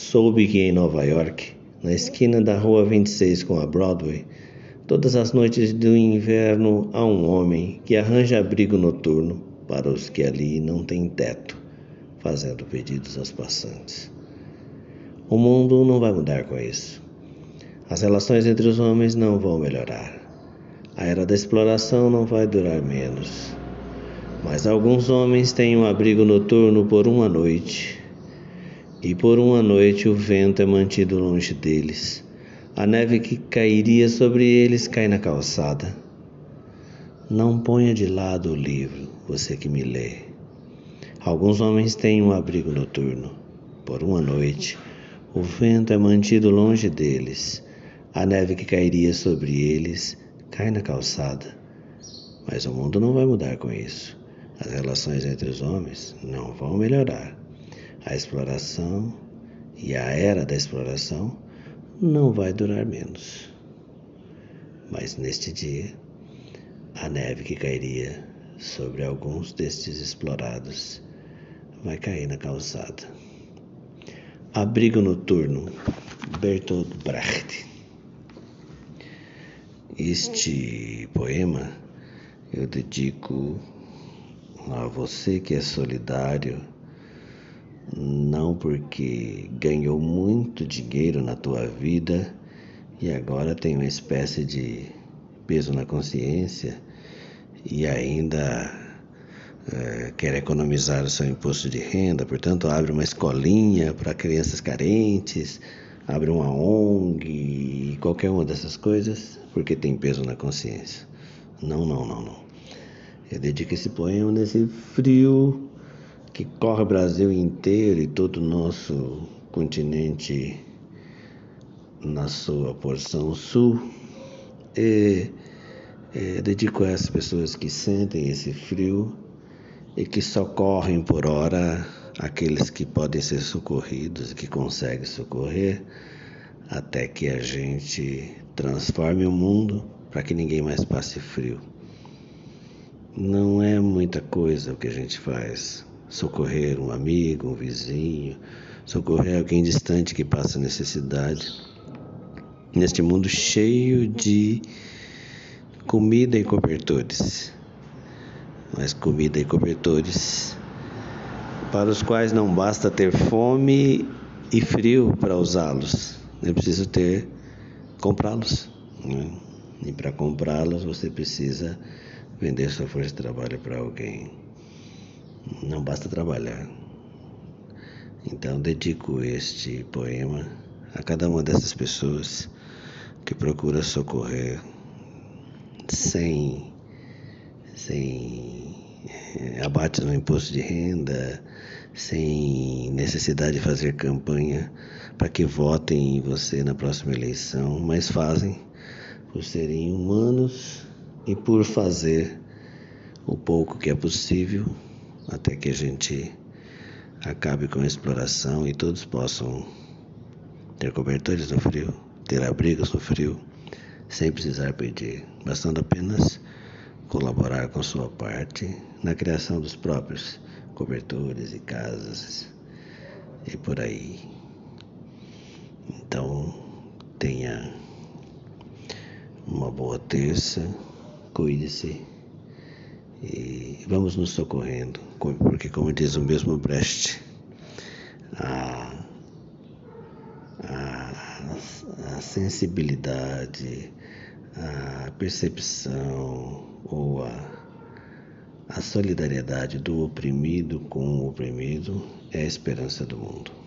soube que em Nova York, na esquina da rua 26 com a Broadway, todas as noites do inverno há um homem que arranja abrigo noturno para os que ali não têm teto, fazendo pedidos aos passantes. O mundo não vai mudar com isso. As relações entre os homens não vão melhorar. A era da exploração não vai durar menos. Mas alguns homens têm um abrigo noturno por uma noite. E por uma noite o vento é mantido longe deles. A neve que cairia sobre eles cai na calçada. Não ponha de lado o livro, você que me lê. Alguns homens têm um abrigo noturno. Por uma noite, o vento é mantido longe deles. A neve que cairia sobre eles cai na calçada. Mas o mundo não vai mudar com isso. As relações entre os homens não vão melhorar. A exploração e a era da exploração não vai durar menos. Mas neste dia, a neve que cairia sobre alguns destes explorados vai cair na calçada. Abrigo Noturno, Bertolt Brecht. Este poema eu dedico a você que é solidário, não porque ganhou muito dinheiro na tua vida e agora tem uma espécie de peso na consciência e ainda é, quer economizar o seu imposto de renda, portanto, abre uma escolinha para crianças carentes, abre uma ONG, qualquer uma dessas coisas, porque tem peso na consciência. Não, não, não, não. Eu dedico esse poema nesse frio que corre o Brasil inteiro e todo o nosso continente na sua porção sul. E é, dedico a essas pessoas que sentem esse frio e que socorrem por hora aqueles que podem ser socorridos e que conseguem socorrer até que a gente transforme o mundo para que ninguém mais passe frio. Não é muita coisa o que a gente faz. Socorrer um amigo, um vizinho, socorrer alguém distante que passa necessidade. Neste mundo cheio de comida e cobertores. Mas comida e cobertores para os quais não basta ter fome e frio para usá-los, é preciso ter comprá-los. Né? E para comprá-los você precisa vender sua força de trabalho para alguém. Não basta trabalhar. Então dedico este poema a cada uma dessas pessoas que procura socorrer sem, sem eh, abate no imposto de renda, sem necessidade de fazer campanha para que votem em você na próxima eleição, mas fazem por serem humanos e por fazer o pouco que é possível até que a gente acabe com a exploração e todos possam ter cobertores no frio, ter abrigos no frio sem precisar pedir, bastando apenas colaborar com sua parte na criação dos próprios cobertores e casas e por aí. Então, tenha uma boa terça, cuide-se e vamos nos socorrendo, porque, como diz o mesmo Brecht, a, a, a sensibilidade, a percepção ou a, a solidariedade do oprimido com o oprimido é a esperança do mundo.